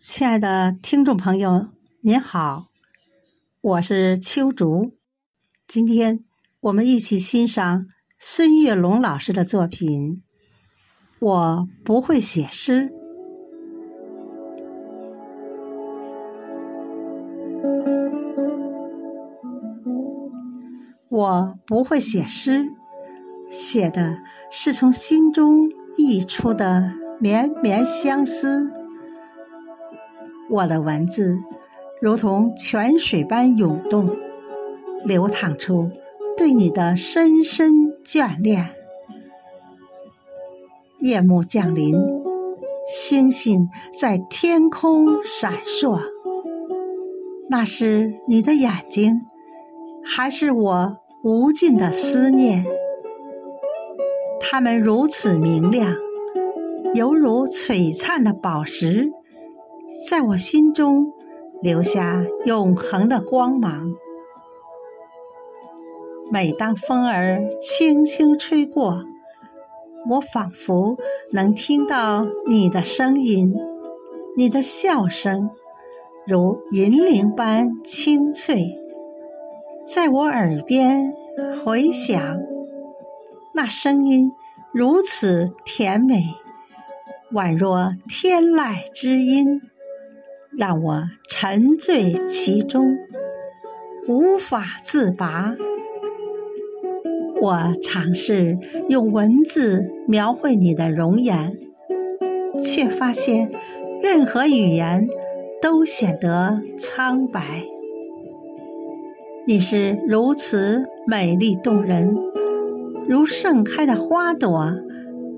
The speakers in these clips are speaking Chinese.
亲爱的听众朋友，您好，我是秋竹。今天我们一起欣赏孙月龙老师的作品。我不会写诗，我不会写诗，写的是从心中溢出的绵绵相思。我的文字如同泉水般涌动，流淌出对你的深深眷恋。夜幕降临，星星在天空闪烁，那是你的眼睛，还是我无尽的思念？它们如此明亮，犹如璀璨的宝石。在我心中留下永恒的光芒。每当风儿轻轻吹过，我仿佛能听到你的声音，你的笑声如银铃般清脆，在我耳边回响。那声音如此甜美，宛若天籁之音。让我沉醉其中，无法自拔。我尝试用文字描绘你的容颜，却发现任何语言都显得苍白。你是如此美丽动人，如盛开的花朵，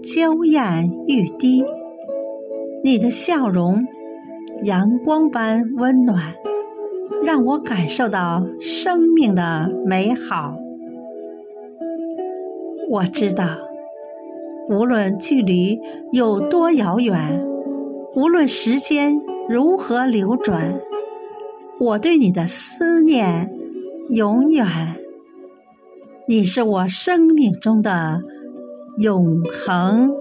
娇艳欲滴。你的笑容。阳光般温暖，让我感受到生命的美好。我知道，无论距离有多遥远，无论时间如何流转，我对你的思念永远。你是我生命中的永恒。